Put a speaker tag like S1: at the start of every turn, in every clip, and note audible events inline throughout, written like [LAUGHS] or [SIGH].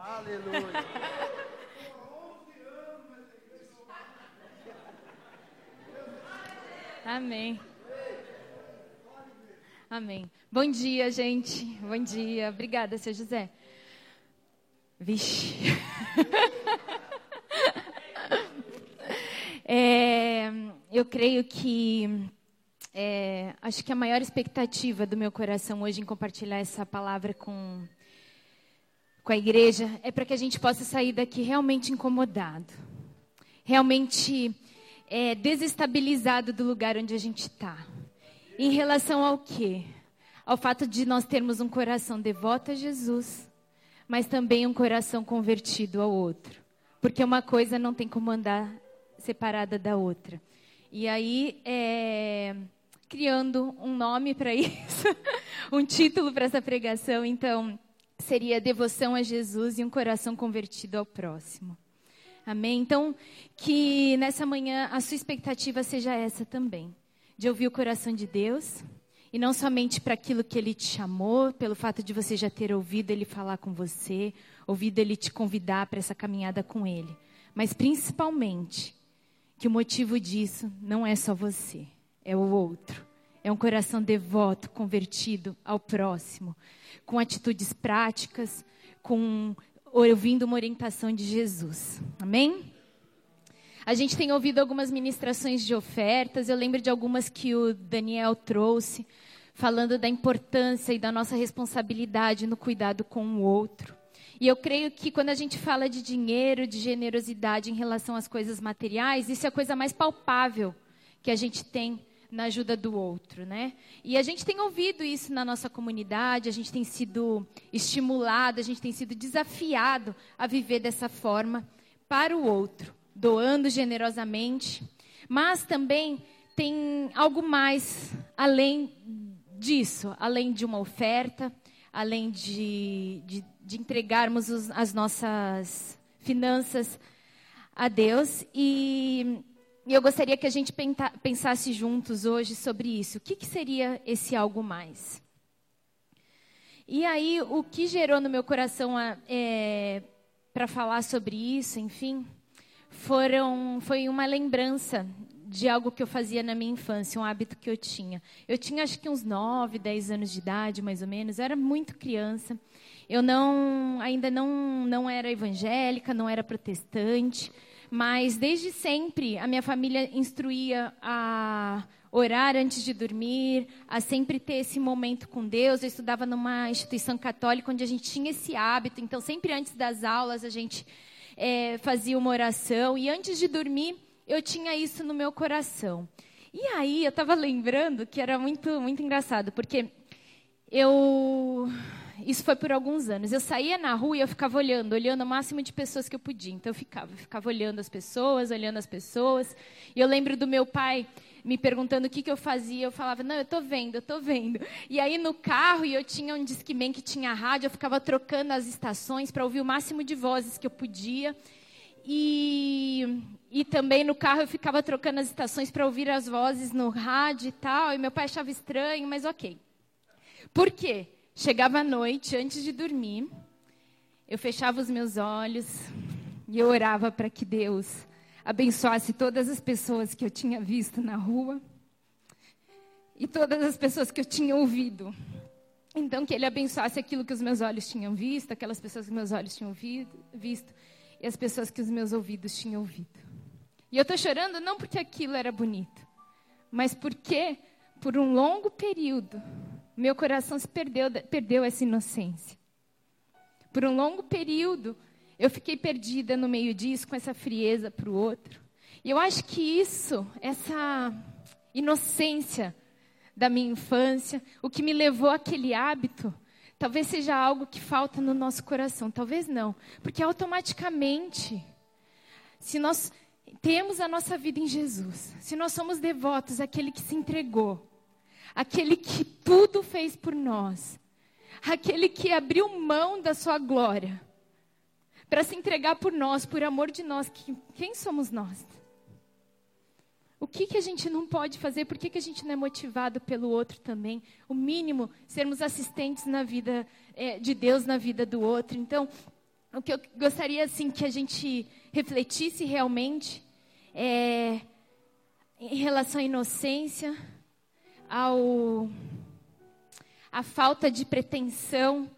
S1: Aleluia.
S2: Amém. Amém. Bom dia, gente. Bom dia. Obrigada, seu José. Vixe. [LAUGHS] é, eu creio que é, acho que a maior expectativa do meu coração hoje em compartilhar essa palavra com, com a igreja é para que a gente possa sair daqui realmente incomodado, realmente é, desestabilizado do lugar onde a gente está. Em relação ao quê? Ao fato de nós termos um coração devoto a Jesus, mas também um coração convertido ao outro. Porque uma coisa não tem como andar separada da outra. E aí, é, criando um nome para [LAUGHS] isso, um título para essa pregação, então, seria Devoção a Jesus e um coração convertido ao próximo. Amém? Então, que nessa manhã a sua expectativa seja essa também, de ouvir o coração de Deus, e não somente para aquilo que Ele te chamou, pelo fato de você já ter ouvido Ele falar com você, ouvido Ele te convidar para essa caminhada com Ele, mas principalmente que o motivo disso não é só você, é o outro. É um coração devoto, convertido ao próximo, com atitudes práticas, com ouvindo uma orientação de Jesus. Amém? A gente tem ouvido algumas ministrações de ofertas, eu lembro de algumas que o Daniel trouxe, falando da importância e da nossa responsabilidade no cuidado com o outro. E eu creio que quando a gente fala de dinheiro, de generosidade em relação às coisas materiais, isso é a coisa mais palpável que a gente tem na ajuda do outro, né? E a gente tem ouvido isso na nossa comunidade, a gente tem sido estimulado, a gente tem sido desafiado a viver dessa forma para o outro, doando generosamente, mas também tem algo mais além disso, além de uma oferta, além de, de, de entregarmos os, as nossas finanças a Deus e e eu gostaria que a gente pensasse juntos hoje sobre isso. O que, que seria esse algo mais? E aí, o que gerou no meu coração é, para falar sobre isso, enfim, foram, foi uma lembrança de algo que eu fazia na minha infância, um hábito que eu tinha. Eu tinha acho que uns 9, 10 anos de idade, mais ou menos, eu era muito criança. Eu não, ainda não, não era evangélica, não era protestante, mas desde sempre a minha família instruía a orar antes de dormir, a sempre ter esse momento com Deus. Eu estudava numa instituição católica onde a gente tinha esse hábito, então sempre antes das aulas a gente é, fazia uma oração e antes de dormir eu tinha isso no meu coração. E aí eu estava lembrando que era muito muito engraçado porque eu isso foi por alguns anos. Eu saía na rua e eu ficava olhando, olhando o máximo de pessoas que eu podia. Então eu ficava, ficava olhando as pessoas, olhando as pessoas. E eu lembro do meu pai me perguntando o que, que eu fazia. Eu falava, não, eu estou vendo, eu estou vendo. E aí no carro, e eu tinha um Discman que tinha rádio, eu ficava trocando as estações para ouvir o máximo de vozes que eu podia. E, e também no carro eu ficava trocando as estações para ouvir as vozes no rádio e tal. E meu pai achava estranho, mas ok. Por quê? Chegava à noite, antes de dormir, eu fechava os meus olhos e eu orava para que Deus abençoasse todas as pessoas que eu tinha visto na rua e todas as pessoas que eu tinha ouvido. Então, que Ele abençoasse aquilo que os meus olhos tinham visto, aquelas pessoas que meus olhos tinham ouvido, visto e as pessoas que os meus ouvidos tinham ouvido. E eu estou chorando não porque aquilo era bonito, mas porque, por um longo período, meu coração se perdeu, perdeu essa inocência. Por um longo período, eu fiquei perdida no meio disso, com essa frieza para o outro. E eu acho que isso, essa inocência da minha infância, o que me levou àquele hábito, talvez seja algo que falta no nosso coração. Talvez não. Porque automaticamente, se nós temos a nossa vida em Jesus, se nós somos devotos àquele que se entregou, aquele que tudo fez por nós, aquele que abriu mão da sua glória para se entregar por nós, por amor de nós. Que, quem somos nós? O que, que a gente não pode fazer? Por que, que a gente não é motivado pelo outro também? O mínimo, sermos assistentes na vida é, de Deus, na vida do outro. Então, o que eu gostaria assim que a gente refletisse realmente é em relação à inocência, ao a falta de pretensão,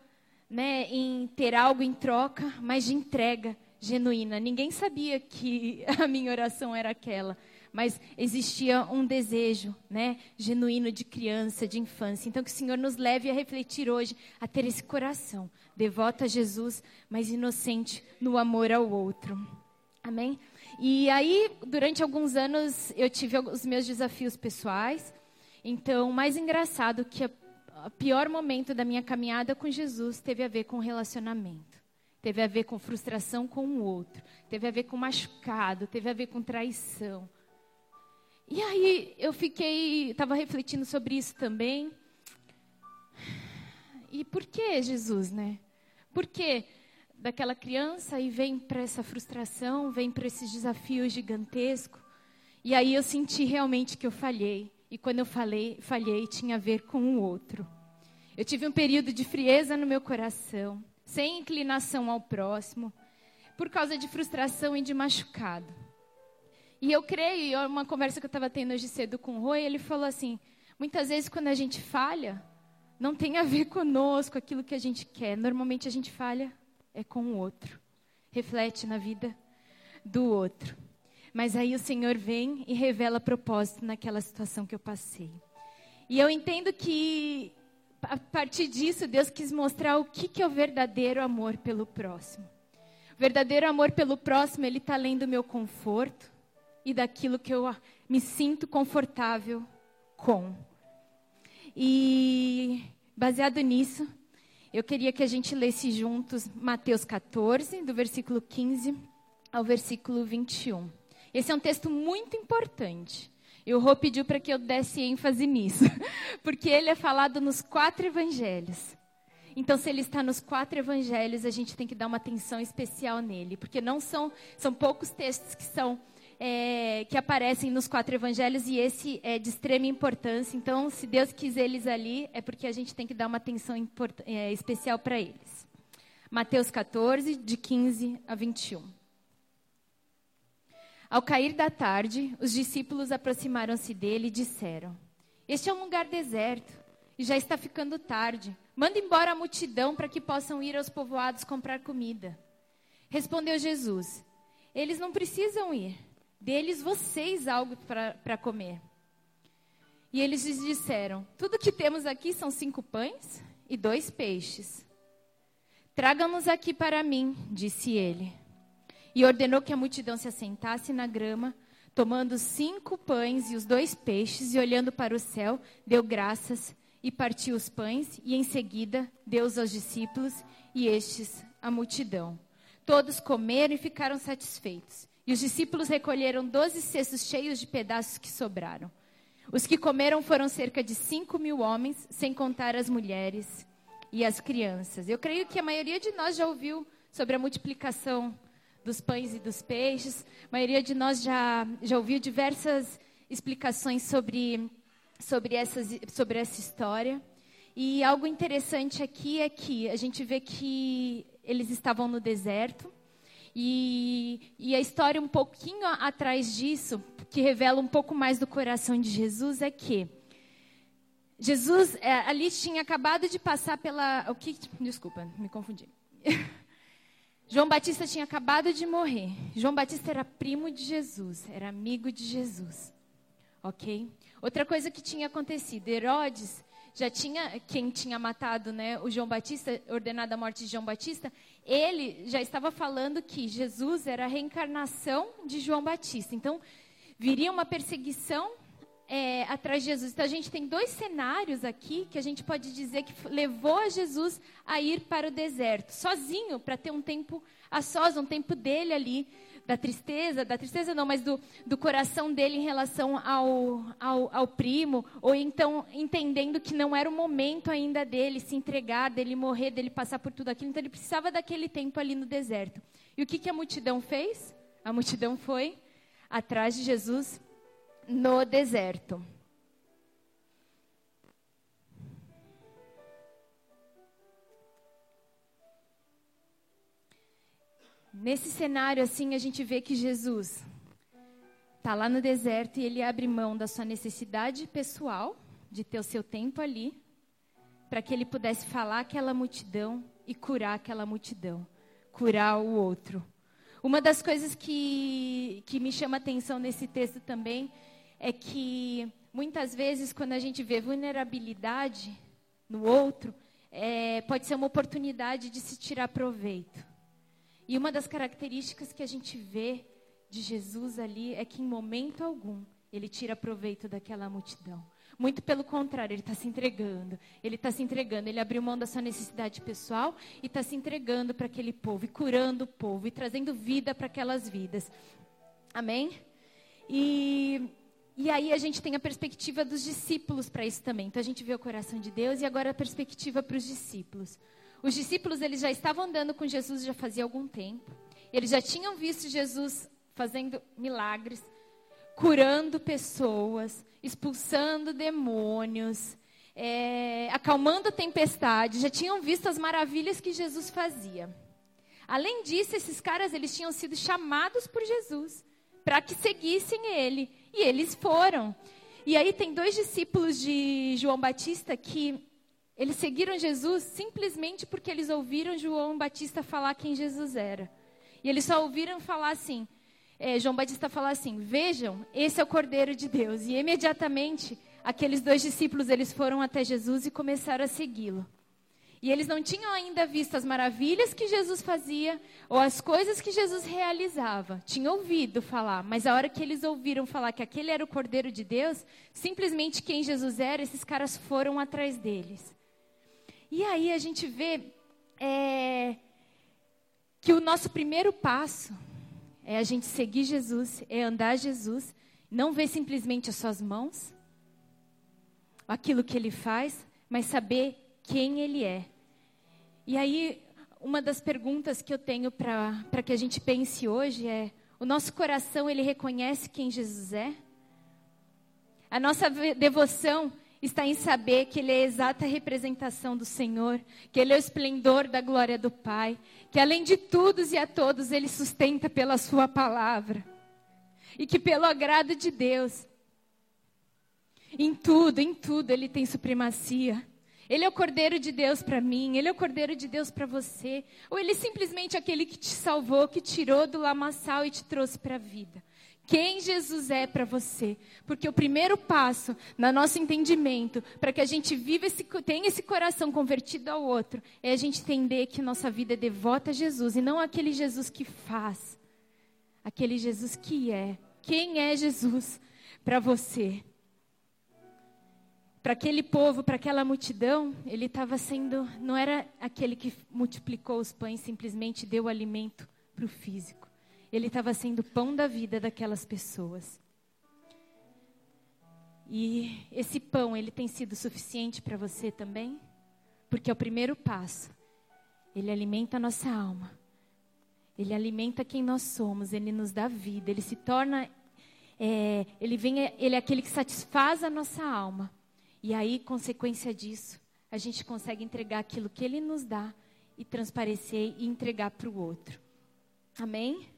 S2: né, em ter algo em troca, mas de entrega genuína. Ninguém sabia que [LAUGHS] a minha oração era aquela, mas existia um desejo, né, genuíno de criança, de infância. Então que o Senhor nos leve a refletir hoje, a ter esse coração devoto a Jesus, mas inocente no amor ao outro. Amém? E aí, durante alguns anos, eu tive os meus desafios pessoais. Então, mais engraçado que o pior momento da minha caminhada com Jesus teve a ver com relacionamento. Teve a ver com frustração com o outro. Teve a ver com machucado. Teve a ver com traição. E aí eu fiquei, estava refletindo sobre isso também. E por que Jesus, né? Por que daquela criança e vem para essa frustração, vem para esses desafios gigantescos? E aí eu senti realmente que eu falhei. E quando eu falei, falhei, tinha a ver com o outro. Eu tive um período de frieza no meu coração, sem inclinação ao próximo, por causa de frustração e de machucado. E eu creio, e uma conversa que eu estava tendo hoje cedo com o Roy, ele falou assim: muitas vezes quando a gente falha, não tem a ver conosco, aquilo que a gente quer. Normalmente a gente falha é com o outro, reflete na vida do outro. Mas aí o Senhor vem e revela propósito naquela situação que eu passei. E eu entendo que a partir disso Deus quis mostrar o que, que é o verdadeiro amor pelo próximo. O verdadeiro amor pelo próximo, ele está além do meu conforto, e daquilo que eu me sinto confortável com. E baseado nisso, eu queria que a gente lesse juntos Mateus 14, do versículo 15 ao versículo 21. Esse é um texto muito importante. E o Rô pediu para que eu desse ênfase nisso, [LAUGHS] porque ele é falado nos quatro evangelhos. Então, se ele está nos quatro evangelhos, a gente tem que dar uma atenção especial nele, porque não são, são poucos textos que são é, que aparecem nos quatro evangelhos e esse é de extrema importância. Então, se Deus quis eles ali, é porque a gente tem que dar uma atenção é, especial para eles. Mateus 14, de 15 a 21. Ao cair da tarde, os discípulos aproximaram-se dele e disseram: Este é um lugar deserto e já está ficando tarde. Manda embora a multidão para que possam ir aos povoados comprar comida. Respondeu Jesus: Eles não precisam ir deles vocês algo para comer. E eles lhes disseram: Tudo que temos aqui são cinco pães e dois peixes. Tragam-nos aqui para mim, disse ele. E ordenou que a multidão se assentasse na grama, tomando cinco pães e os dois peixes, e olhando para o céu, deu graças e partiu os pães, e em seguida deu-os aos discípulos e estes à multidão. Todos comeram e ficaram satisfeitos. E os discípulos recolheram doze cestos cheios de pedaços que sobraram. Os que comeram foram cerca de cinco mil homens, sem contar as mulheres e as crianças. Eu creio que a maioria de nós já ouviu sobre a multiplicação dos pães e dos peixes. A maioria de nós já, já ouviu diversas explicações sobre, sobre, essas, sobre essa história. E algo interessante aqui é que a gente vê que eles estavam no deserto. E, e, a história um pouquinho atrás disso, que revela um pouco mais do coração de Jesus, é que Jesus é, ali tinha acabado de passar pela. O que? Desculpa, me confundi. [LAUGHS] João Batista tinha acabado de morrer. João Batista era primo de Jesus, era amigo de Jesus. Ok? Outra coisa que tinha acontecido: Herodes já tinha quem tinha matado né, o João Batista, ordenado a morte de João Batista, ele já estava falando que Jesus era a reencarnação de João Batista. Então, viria uma perseguição é, atrás de Jesus. Então, a gente tem dois cenários aqui que a gente pode dizer que levou a Jesus a ir para o deserto, sozinho, para ter um tempo a sós, um tempo dele ali da tristeza, da tristeza não, mas do, do coração dele em relação ao, ao, ao, primo, ou então entendendo que não era o momento ainda dele se entregar, dele morrer, dele passar por tudo aquilo, então ele precisava daquele tempo ali no deserto. E o que, que a multidão fez? A multidão foi atrás de Jesus no deserto. nesse cenário assim, a gente vê que Jesus está lá no deserto e ele abre mão da sua necessidade pessoal, de ter o seu tempo ali, para que ele pudesse falar aquela multidão e curar aquela multidão, curar o outro. Uma das coisas que, que me chama atenção nesse texto também é que muitas vezes, quando a gente vê vulnerabilidade no outro, é, pode ser uma oportunidade de se tirar proveito. E uma das características que a gente vê de Jesus ali é que em momento algum ele tira proveito daquela multidão. Muito pelo contrário, ele está se entregando. Ele está se entregando. Ele abriu mão da sua necessidade pessoal e está se entregando para aquele povo, e curando o povo, e trazendo vida para aquelas vidas. Amém? E, e aí a gente tem a perspectiva dos discípulos para isso também. Então a gente vê o coração de Deus e agora a perspectiva para os discípulos. Os discípulos eles já estavam andando com Jesus já fazia algum tempo. Eles já tinham visto Jesus fazendo milagres, curando pessoas, expulsando demônios, é, acalmando a tempestade, já tinham visto as maravilhas que Jesus fazia. Além disso, esses caras eles tinham sido chamados por Jesus para que seguissem ele, e eles foram. E aí tem dois discípulos de João Batista que eles seguiram Jesus simplesmente porque eles ouviram João Batista falar quem Jesus era. E eles só ouviram falar assim: é, João Batista fala assim: Vejam, esse é o Cordeiro de Deus. E imediatamente, aqueles dois discípulos eles foram até Jesus e começaram a segui-lo. E eles não tinham ainda visto as maravilhas que Jesus fazia ou as coisas que Jesus realizava. Tinham ouvido falar, mas a hora que eles ouviram falar que aquele era o Cordeiro de Deus, simplesmente quem Jesus era, esses caras foram atrás deles. E aí a gente vê é, que o nosso primeiro passo é a gente seguir Jesus, é andar Jesus, não ver simplesmente as suas mãos, aquilo que ele faz, mas saber quem ele é. E aí, uma das perguntas que eu tenho para que a gente pense hoje é: o nosso coração, ele reconhece quem Jesus é? A nossa devoção está em saber que Ele é a exata representação do Senhor, que Ele é o esplendor da glória do Pai, que além de todos e a todos Ele sustenta pela Sua palavra, e que pelo agrado de Deus, em tudo, em tudo Ele tem supremacia. Ele é o Cordeiro de Deus para mim, Ele é o Cordeiro de Deus para você, ou Ele é simplesmente aquele que te salvou, que tirou do lamaçal e te trouxe para a vida quem Jesus é para você. Porque o primeiro passo no nosso entendimento, para que a gente viva esse, tenha esse coração convertido ao outro, é a gente entender que nossa vida é devota a Jesus e não aquele Jesus que faz, aquele Jesus que é. Quem é Jesus para você? Para aquele povo, para aquela multidão, ele estava sendo, não era aquele que multiplicou os pães, simplesmente deu alimento para o físico. Ele estava sendo pão da vida daquelas pessoas. E esse pão, ele tem sido suficiente para você também? Porque é o primeiro passo. Ele alimenta a nossa alma. Ele alimenta quem nós somos. Ele nos dá vida. Ele se torna. É, ele, vem, ele é aquele que satisfaz a nossa alma. E aí, consequência disso, a gente consegue entregar aquilo que ele nos dá e transparecer e entregar para o outro. Amém?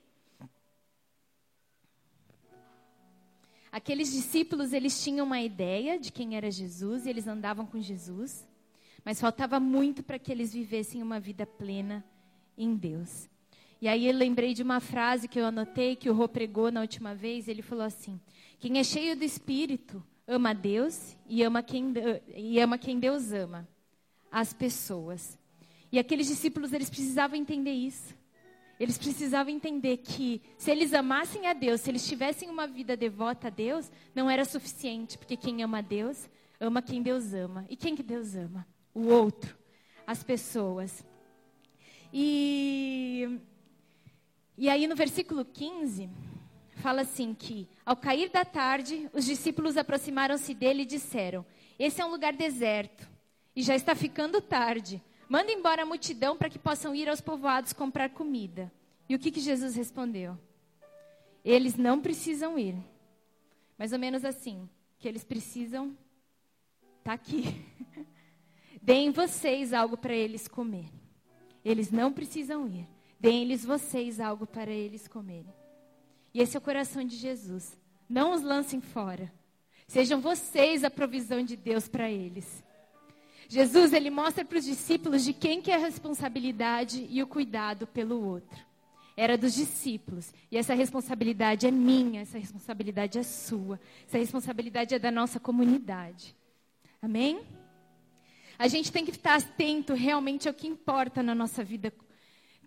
S2: Aqueles discípulos, eles tinham uma ideia de quem era Jesus e eles andavam com Jesus, mas faltava muito para que eles vivessem uma vida plena em Deus. E aí eu lembrei de uma frase que eu anotei, que o Rô pregou na última vez, ele falou assim: Quem é cheio do Espírito ama Deus e ama quem, e ama quem Deus ama, as pessoas. E aqueles discípulos, eles precisavam entender isso. Eles precisavam entender que se eles amassem a Deus, se eles tivessem uma vida devota a Deus, não era suficiente, porque quem ama a Deus, ama quem Deus ama. E quem que Deus ama? O outro, as pessoas. E, e aí no versículo 15, fala assim que, ao cair da tarde, os discípulos aproximaram-se dele e disseram, esse é um lugar deserto, e já está ficando tarde. Manda embora a multidão para que possam ir aos povoados comprar comida. E o que, que Jesus respondeu? Eles não precisam ir. Mais ou menos assim, que eles precisam estar tá aqui. [LAUGHS] Deem vocês algo para eles comer. Eles não precisam ir. Deem-lhes vocês algo para eles comerem. E esse é o coração de Jesus. Não os lancem fora. Sejam vocês a provisão de Deus para eles. Jesus, ele mostra para os discípulos de quem que é a responsabilidade e o cuidado pelo outro. Era dos discípulos. E essa responsabilidade é minha, essa responsabilidade é sua. Essa responsabilidade é da nossa comunidade. Amém? A gente tem que estar atento realmente ao que importa na nossa vida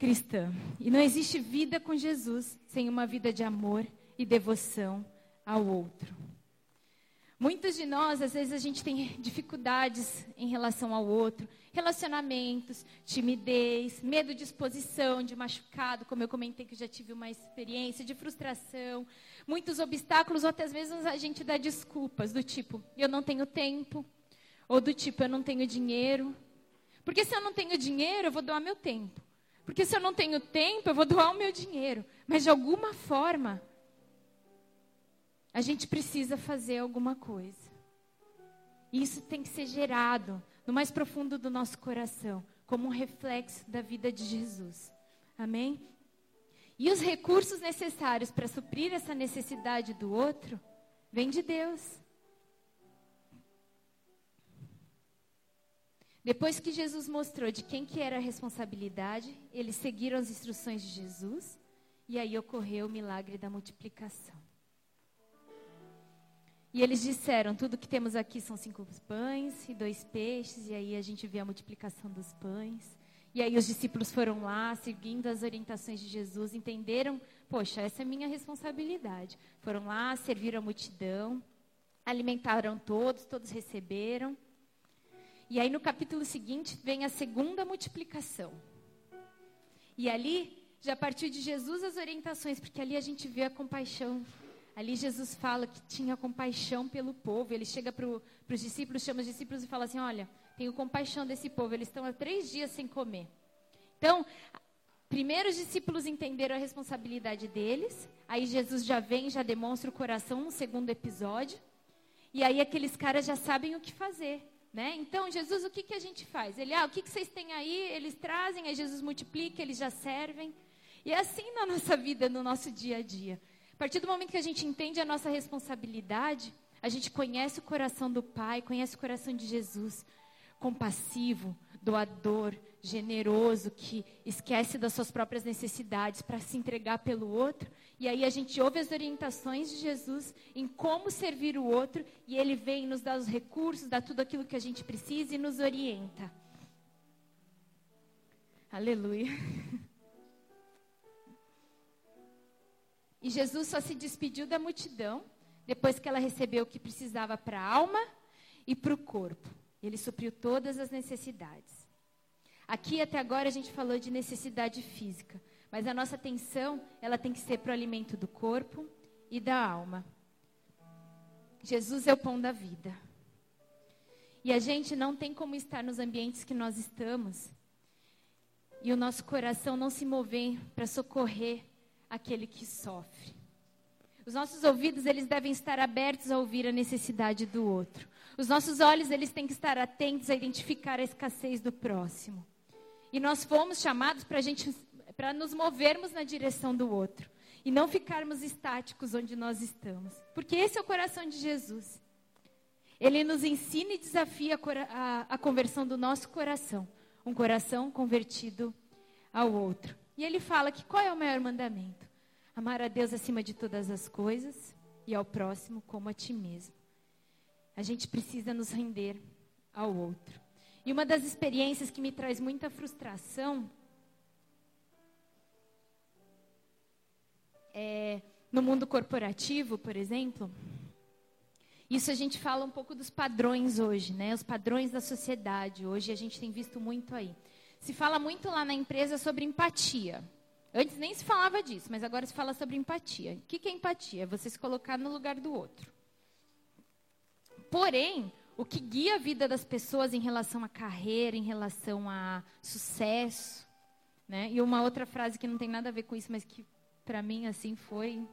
S2: cristã. E não existe vida com Jesus sem uma vida de amor e devoção ao outro. Muitos de nós, às vezes, a gente tem dificuldades em relação ao outro, relacionamentos, timidez, medo de exposição, de machucado, como eu comentei que já tive uma experiência, de frustração, muitos obstáculos, ou até mesmo a gente dá desculpas, do tipo, eu não tenho tempo, ou do tipo, eu não tenho dinheiro. Porque se eu não tenho dinheiro, eu vou doar meu tempo. Porque se eu não tenho tempo, eu vou doar o meu dinheiro. Mas de alguma forma, a gente precisa fazer alguma coisa. E isso tem que ser gerado no mais profundo do nosso coração, como um reflexo da vida de Jesus. Amém? E os recursos necessários para suprir essa necessidade do outro vêm de Deus. Depois que Jesus mostrou de quem que era a responsabilidade, eles seguiram as instruções de Jesus e aí ocorreu o milagre da multiplicação. E eles disseram: tudo que temos aqui são cinco pães e dois peixes. E aí a gente vê a multiplicação dos pães. E aí os discípulos foram lá, seguindo as orientações de Jesus, entenderam: poxa, essa é minha responsabilidade. Foram lá, serviram a multidão, alimentaram todos, todos receberam. E aí no capítulo seguinte vem a segunda multiplicação. E ali já partiu de Jesus as orientações, porque ali a gente vê a compaixão Ali Jesus fala que tinha compaixão pelo povo. Ele chega para os discípulos, chama os discípulos e fala assim: Olha, tenho compaixão desse povo. Eles estão há três dias sem comer. Então, primeiro os discípulos entenderam a responsabilidade deles. Aí Jesus já vem, já demonstra o coração no segundo episódio. E aí aqueles caras já sabem o que fazer. Né? Então, Jesus, o que, que a gente faz? Ele, ah, o que, que vocês têm aí? Eles trazem, aí Jesus multiplica, eles já servem. E é assim na nossa vida, no nosso dia a dia. A partir do momento que a gente entende a nossa responsabilidade, a gente conhece o coração do Pai, conhece o coração de Jesus, compassivo, doador, generoso, que esquece das suas próprias necessidades para se entregar pelo outro. E aí a gente ouve as orientações de Jesus em como servir o outro e ele vem nos dar os recursos, dá tudo aquilo que a gente precisa e nos orienta. Aleluia. E Jesus só se despediu da multidão depois que ela recebeu o que precisava para a alma e para o corpo. Ele supriu todas as necessidades. Aqui até agora a gente falou de necessidade física, mas a nossa atenção ela tem que ser para o alimento do corpo e da alma. Jesus é o pão da vida. E a gente não tem como estar nos ambientes que nós estamos e o nosso coração não se mover para socorrer aquele que sofre. Os nossos ouvidos, eles devem estar abertos a ouvir a necessidade do outro. Os nossos olhos, eles têm que estar atentos a identificar a escassez do próximo. E nós fomos chamados para gente, para nos movermos na direção do outro e não ficarmos estáticos onde nós estamos, porque esse é o coração de Jesus. Ele nos ensina e desafia a, a, a conversão do nosso coração, um coração convertido ao outro. E ele fala que qual é o maior mandamento? Amar a Deus acima de todas as coisas e ao próximo como a ti mesmo. A gente precisa nos render ao outro. E uma das experiências que me traz muita frustração é no mundo corporativo, por exemplo. Isso a gente fala um pouco dos padrões hoje, né? Os padrões da sociedade. Hoje a gente tem visto muito aí. Se fala muito lá na empresa sobre empatia. Antes nem se falava disso, mas agora se fala sobre empatia. O que é empatia? É você se colocar no lugar do outro. Porém, o que guia a vida das pessoas em relação à carreira, em relação a sucesso, né? E uma outra frase que não tem nada a ver com isso, mas que para mim assim foi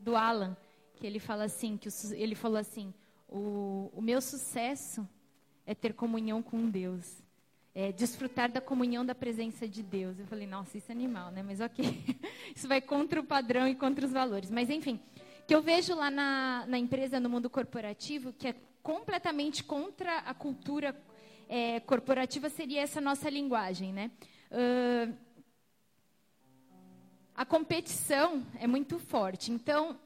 S2: do Alan, que ele fala assim, que o, ele falou assim: o, o meu sucesso é ter comunhão com Deus. é, desfrutar da comunhão da presença de Deus. Eu falei, nossa, isso é animal, né? Mas ok, [LAUGHS] isso vai contra o padrão e contra os valores. Mas enfim, que eu vejo lá na, na empresa, no mundo corporativo, que é completamente contra a cultura é, corporativa, seria essa nossa linguagem, né? Uh, a competição é muito forte. Então,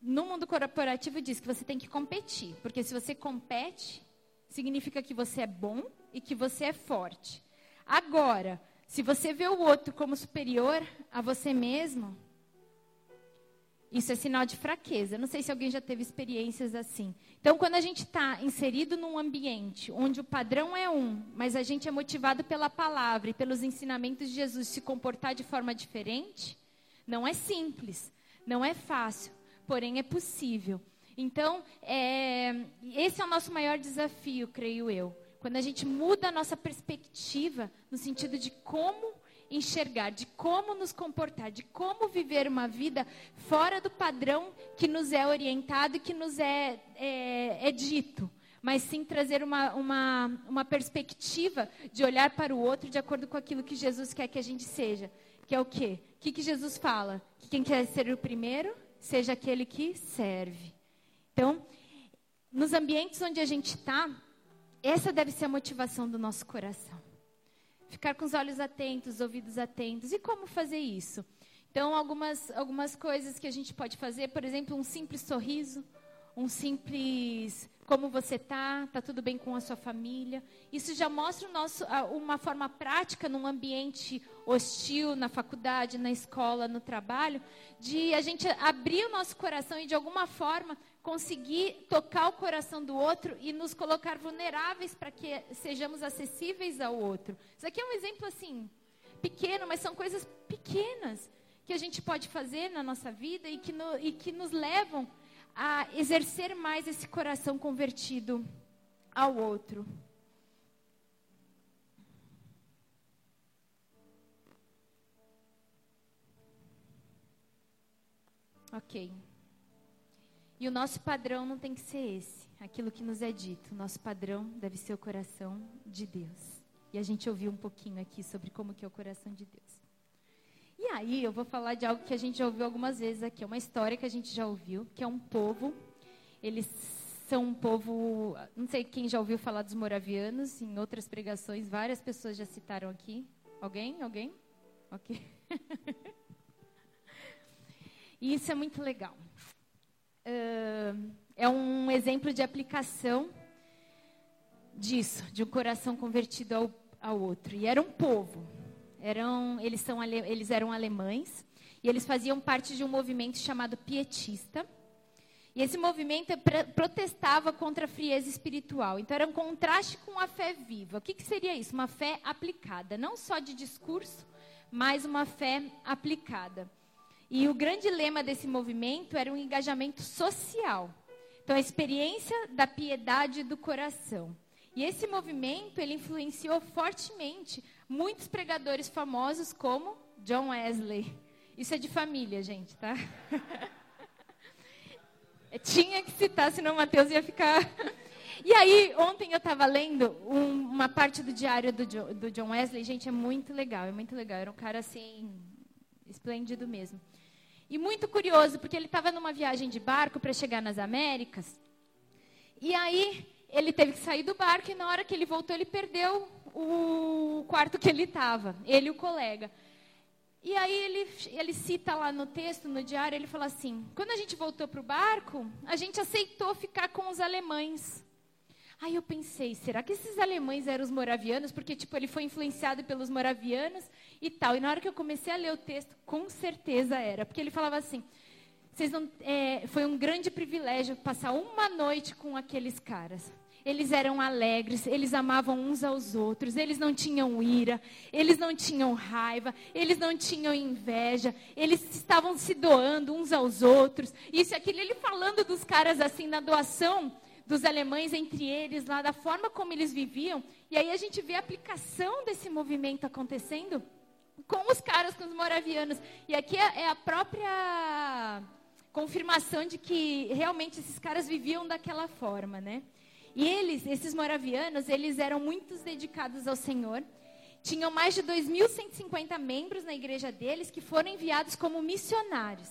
S2: no mundo corporativo diz que você tem que competir, porque se você compete, significa que você é bom e que você é forte. Agora, se você vê o outro como superior a você mesmo, isso é sinal de fraqueza. Não sei se alguém já teve experiências assim. Então, quando a gente está inserido num ambiente onde o padrão é um, mas a gente é motivado pela palavra e pelos ensinamentos de Jesus se comportar de forma diferente, não é simples, não é fácil, porém é possível. Então, é, esse é o nosso maior desafio, creio eu. Quando a gente muda a nossa perspectiva no sentido de como enxergar, de como nos comportar, de como viver uma vida fora do padrão que nos é orientado e que nos é, é, é dito. Mas sim trazer uma, uma, uma perspectiva de olhar para o outro de acordo com aquilo que Jesus quer que a gente seja. Que é o quê? O que, que Jesus fala? Que quem quer ser o primeiro, seja aquele que serve. Então, nos ambientes onde a gente está, essa deve ser a motivação do nosso coração. Ficar com os olhos atentos, ouvidos atentos. E como fazer isso? Então, algumas, algumas coisas que a gente pode fazer, por exemplo, um simples sorriso, um simples como você está, está tudo bem com a sua família. Isso já mostra nosso, uma forma prática num ambiente hostil, na faculdade, na escola, no trabalho, de a gente abrir o nosso coração e de alguma forma conseguir tocar o coração do outro e nos colocar vulneráveis para que sejamos acessíveis ao outro. Isso aqui é um exemplo assim, pequeno, mas são coisas pequenas que a gente pode fazer na nossa vida e que, no, e que nos levam a exercer mais esse coração convertido ao outro. Ok. E o nosso padrão não tem que ser esse, aquilo que nos é dito. O nosso padrão deve ser o coração de Deus. E a gente ouviu um pouquinho aqui sobre como que é o coração de Deus. E aí eu vou falar de algo que a gente já ouviu algumas vezes aqui, uma história que a gente já ouviu, que é um povo. Eles são um povo, não sei quem já ouviu falar dos moravianos, em outras pregações, várias pessoas já citaram aqui. Alguém? Alguém? Ok. [LAUGHS] e isso é muito legal é um exemplo de aplicação disso, de um coração convertido ao, ao outro. E era um povo, eram, eles, são, eles eram alemães, e eles faziam parte de um movimento chamado pietista. E esse movimento protestava contra a frieza espiritual. Então, era um contraste com a fé viva. O que, que seria isso? Uma fé aplicada, não só de discurso, mas uma fé aplicada. E o grande lema desse movimento era um engajamento social. Então, a experiência da piedade do coração. E esse movimento, ele influenciou fortemente muitos pregadores famosos como John Wesley. Isso é de família, gente, tá? [LAUGHS] Tinha que citar, senão o Mateus ia ficar... [LAUGHS] E aí, ontem eu estava lendo um, uma parte do diário do, do John Wesley. Gente, é muito legal, é muito legal. Era um cara, assim, esplêndido mesmo. E muito curioso, porque ele estava numa viagem de barco para chegar nas Américas. E aí ele teve que sair do barco e na hora que ele voltou ele perdeu o quarto que ele estava, ele e o colega. E aí ele, ele cita lá no texto, no diário, ele fala assim: quando a gente voltou para o barco, a gente aceitou ficar com os alemães. Aí eu pensei, será que esses alemães eram os moravianos? Porque, tipo, ele foi influenciado pelos moravianos e tal. E na hora que eu comecei a ler o texto, com certeza era. Porque ele falava assim, vocês não, é, foi um grande privilégio passar uma noite com aqueles caras. Eles eram alegres, eles amavam uns aos outros, eles não tinham ira, eles não tinham raiva, eles não tinham inveja, eles estavam se doando uns aos outros. Isso e aquilo, ele falando dos caras assim na doação dos alemães entre eles, lá da forma como eles viviam. E aí a gente vê a aplicação desse movimento acontecendo com os caras, com os moravianos. E aqui é, é a própria confirmação de que realmente esses caras viviam daquela forma, né? E eles, esses moravianos, eles eram muito dedicados ao Senhor. Tinham mais de 2.150 membros na igreja deles que foram enviados como missionários.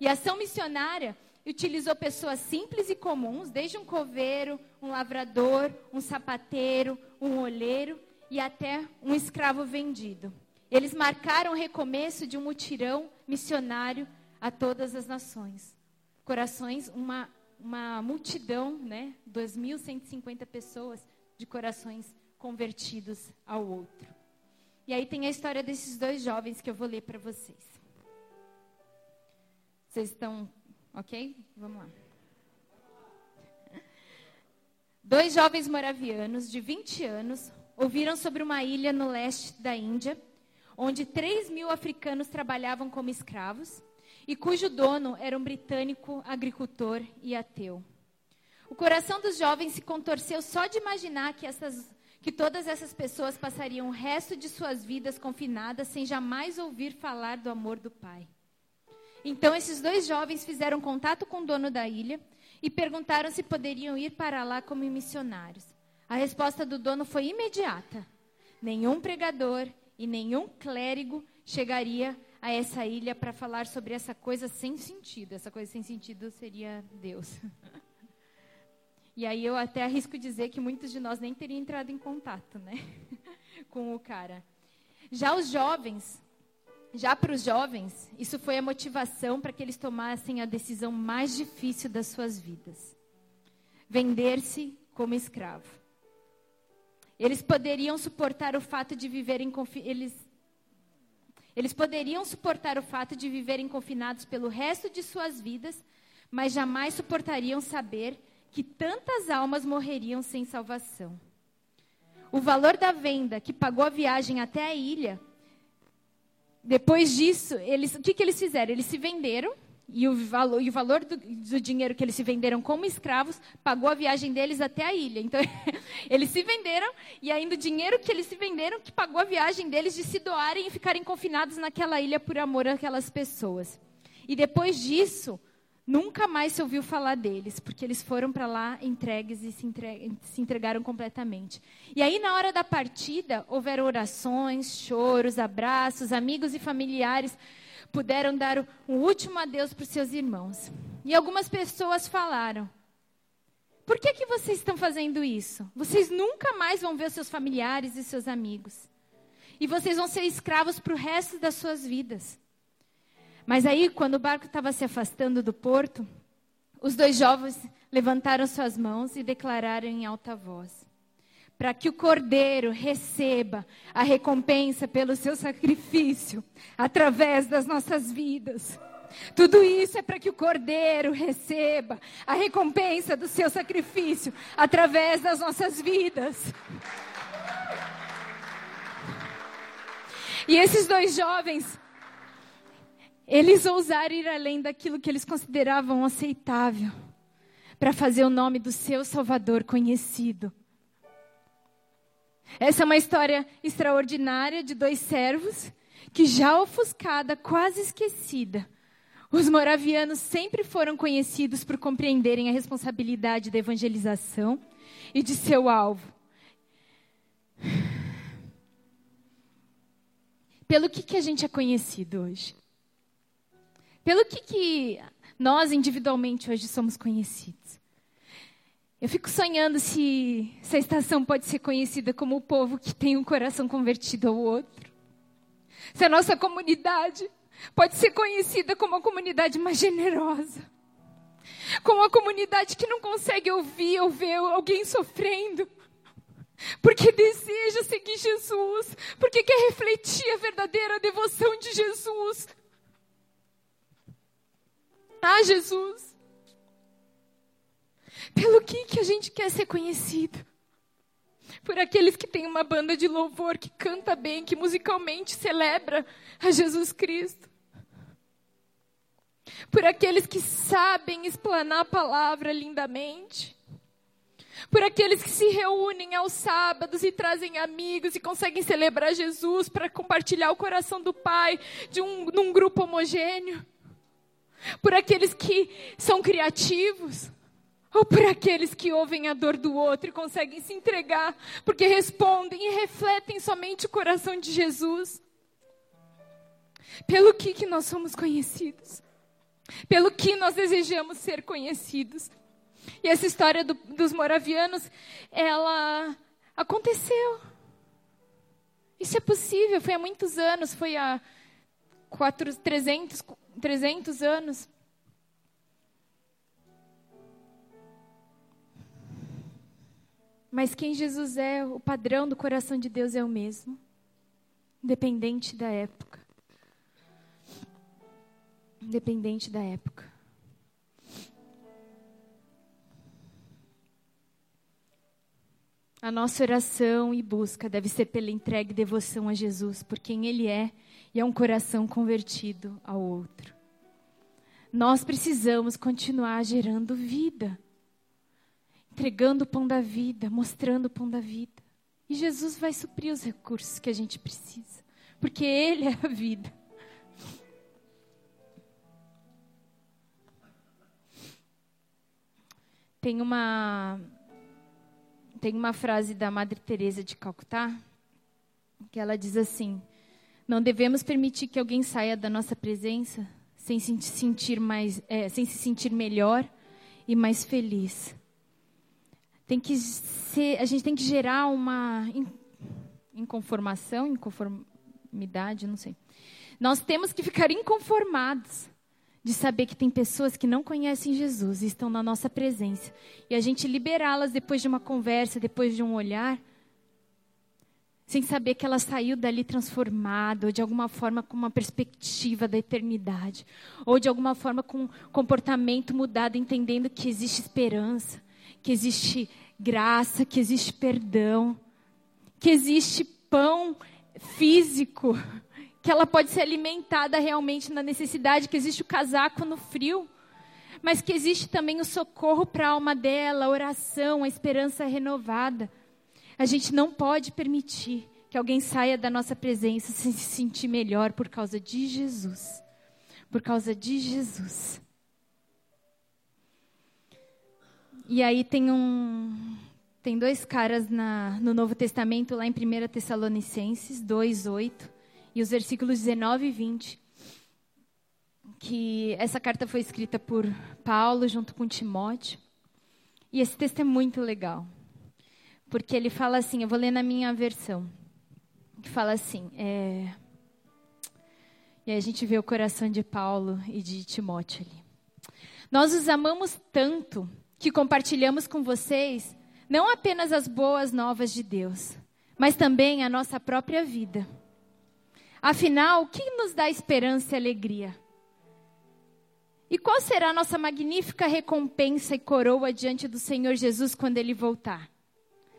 S2: E a ação missionária utilizou pessoas simples e comuns, desde um coveiro, um lavrador, um sapateiro, um olheiro e até um escravo vendido. Eles marcaram o recomeço de um mutirão missionário a todas as nações. Corações, uma, uma multidão, né? 2.150 pessoas de corações convertidos ao outro. E aí tem a história desses dois jovens que eu vou ler para vocês. Vocês estão ok? Vamos lá. Dois jovens moravianos de 20 anos ouviram sobre uma ilha no leste da Índia, onde 3 mil africanos trabalhavam como escravos e cujo dono era um britânico agricultor e ateu. O coração dos jovens se contorceu só de imaginar que, essas, que todas essas pessoas passariam o resto de suas vidas confinadas sem jamais ouvir falar do amor do Pai. Então, esses dois jovens fizeram contato com o dono da ilha e perguntaram se poderiam ir para lá como missionários. A resposta do dono foi imediata: nenhum pregador e nenhum clérigo chegaria a essa ilha para falar sobre essa coisa sem sentido. Essa coisa sem sentido seria Deus. [LAUGHS] E aí eu até arrisco dizer que muitos de nós nem teriam entrado em contato, né, [LAUGHS] com o cara. Já os jovens, já para os jovens, isso foi a motivação para que eles tomassem a decisão mais difícil das suas vidas: vender-se como escravo. Eles poderiam suportar o fato de viverem eles eles poderiam suportar o fato de viverem confinados pelo resto de suas vidas, mas jamais suportariam saber que tantas almas morreriam sem salvação. O valor da venda que pagou a viagem até a ilha, depois disso, eles, o que, que eles fizeram? Eles se venderam e o valor, e o valor do, do, dinheiro que eles se venderam como escravos pagou a viagem deles até a ilha. Então, [LAUGHS] eles se venderam e ainda o dinheiro que eles se venderam que pagou a viagem deles de se doarem e ficarem confinados naquela ilha por amor àquelas pessoas. E depois disso, nunca mais se ouviu falar deles, porque eles foram para lá entregues e se, entre, se entregaram completamente. E aí, na hora da partida, houveram orações, choros, abraços, amigos e familiares puderam dar um último adeus para os seus irmãos. E algumas pessoas falaram: Por que, que vocês estão fazendo isso? Vocês nunca mais vão ver seus familiares e seus amigos. E vocês vão ser escravos para o resto das suas vidas. Mas aí, quando o barco estava se afastando do porto, os dois jovens levantaram suas mãos e declararam em alta voz: para que o cordeiro receba a recompensa pelo seu sacrifício através das nossas vidas. Tudo isso é para que o cordeiro receba a recompensa do seu sacrifício através das nossas vidas. E esses dois jovens, eles ousaram ir além daquilo que eles consideravam aceitável, para fazer o nome do seu Salvador conhecido. Essa é uma história extraordinária de dois servos que, já ofuscada, quase esquecida, os moravianos sempre foram conhecidos por compreenderem a responsabilidade da evangelização e de seu alvo. Pelo que, que a gente é conhecido hoje? Pelo que, que nós individualmente hoje somos conhecidos? Eu fico sonhando se, se a estação pode ser conhecida como o povo que tem um coração convertido ao outro. Se a nossa comunidade pode ser conhecida como a comunidade mais generosa. Como a comunidade que não consegue ouvir ou ver alguém sofrendo. Porque deseja seguir Jesus. Porque quer refletir a verdadeira devoção de Jesus. Ah, Jesus. Pelo que, que a gente quer ser conhecido? Por aqueles que têm uma banda de louvor que canta bem, que musicalmente celebra a Jesus Cristo. Por aqueles que sabem explanar a palavra lindamente. Por aqueles que se reúnem aos sábados e trazem amigos e conseguem celebrar Jesus para compartilhar o coração do Pai de um, num grupo homogêneo. Por aqueles que são criativos ou por aqueles que ouvem a dor do outro e conseguem se entregar, porque respondem e refletem somente o coração de Jesus. Pelo que, que nós somos conhecidos? Pelo que nós desejamos ser conhecidos? E essa história do, dos moravianos, ela aconteceu. Isso é possível, foi há muitos anos, foi há quatro, 300, 300 anos. Mas quem Jesus é, o padrão do coração de Deus é o mesmo, independente da época. Independente da época. A nossa oração e busca deve ser pela entrega e devoção a Jesus, por quem Ele é, e é um coração convertido ao outro. Nós precisamos continuar gerando vida entregando o pão da vida, mostrando o pão da vida. E Jesus vai suprir os recursos que a gente precisa, porque Ele é a vida. Tem uma tem uma frase da Madre Teresa de Calcutá que ela diz assim: não devemos permitir que alguém saia da nossa presença sem se sentir mais, é, sem se sentir melhor e mais feliz tem que ser, a gente tem que gerar uma inconformação, inconformidade, não sei. Nós temos que ficar inconformados de saber que tem pessoas que não conhecem Jesus e estão na nossa presença. E a gente liberá-las depois de uma conversa, depois de um olhar, sem saber que ela saiu dali transformada, ou de alguma forma com uma perspectiva da eternidade, ou de alguma forma com um comportamento mudado, entendendo que existe esperança, que existe graça, que existe perdão, que existe pão físico, que ela pode ser alimentada realmente na necessidade, que existe o casaco no frio, mas que existe também o socorro para a alma dela, a oração, a esperança renovada. A gente não pode permitir que alguém saia da nossa presença sem se sentir melhor por causa de Jesus. Por causa de Jesus. E aí tem um tem dois caras na, no Novo Testamento, lá em 1 Tessalonicenses 2, 8, e os versículos 19 e 20, que essa carta foi escrita por Paulo junto com Timóteo. E esse texto é muito legal, porque ele fala assim, eu vou ler na minha versão, que fala assim, é... e a gente vê o coração de Paulo e de Timóteo ali. Nós os amamos tanto que compartilhamos com vocês não apenas as boas novas de Deus, mas também a nossa própria vida. Afinal, o que nos dá esperança e alegria? E qual será a nossa magnífica recompensa e coroa diante do Senhor Jesus quando ele voltar?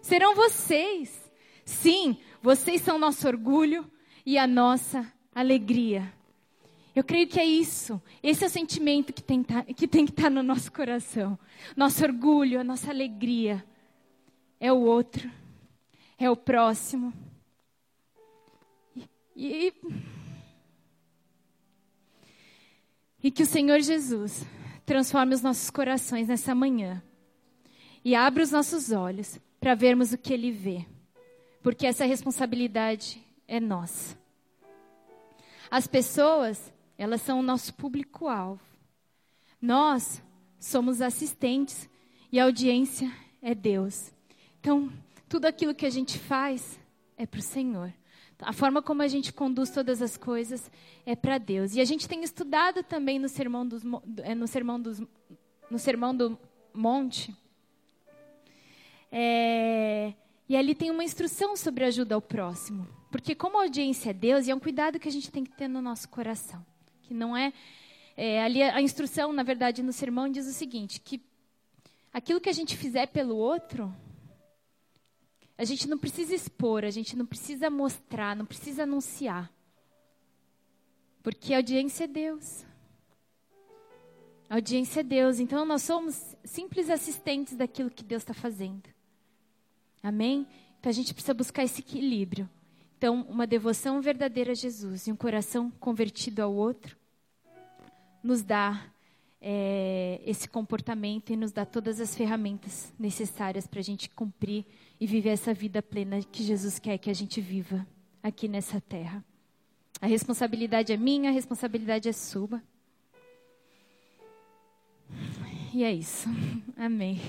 S2: Serão vocês. Sim, vocês são nosso orgulho e a nossa alegria. Eu creio que é isso. Esse é o sentimento que tem, que, tem que estar no nosso coração. Nosso orgulho, a nossa alegria. É o outro. É o próximo. E, e que o Senhor Jesus transforme os nossos corações nessa manhã. E abra os nossos olhos para vermos o que Ele vê. Porque essa responsabilidade é nossa. As pessoas elas são o nosso público-alvo. Nós somos assistentes e a audiência é Deus. Então, tudo aquilo que a gente faz é para o Senhor. A forma como a gente conduz todas as coisas é para Deus. E a gente tem estudado também no Sermão, dos, é, no sermão, dos, no sermão do Monte. É, e ali tem uma instrução sobre ajuda ao próximo. Porque como a audiência é Deus, e é um cuidado que a gente tem que ter no nosso coração que não é, é ali a instrução, na verdade, no sermão diz o seguinte, que aquilo que a gente fizer pelo outro, a gente não precisa expor, a gente não precisa mostrar, não precisa anunciar. Porque a audiência é Deus. A audiência é Deus. Então nós somos simples assistentes daquilo que Deus está fazendo. Amém? Então a gente precisa buscar esse equilíbrio. Então, uma devoção verdadeira a Jesus e um coração convertido ao outro nos dá é, esse comportamento e nos dá todas as ferramentas necessárias para a gente cumprir e viver essa vida plena que Jesus quer que a gente viva aqui nessa terra. A responsabilidade é minha, a responsabilidade é sua. E é isso. Amém.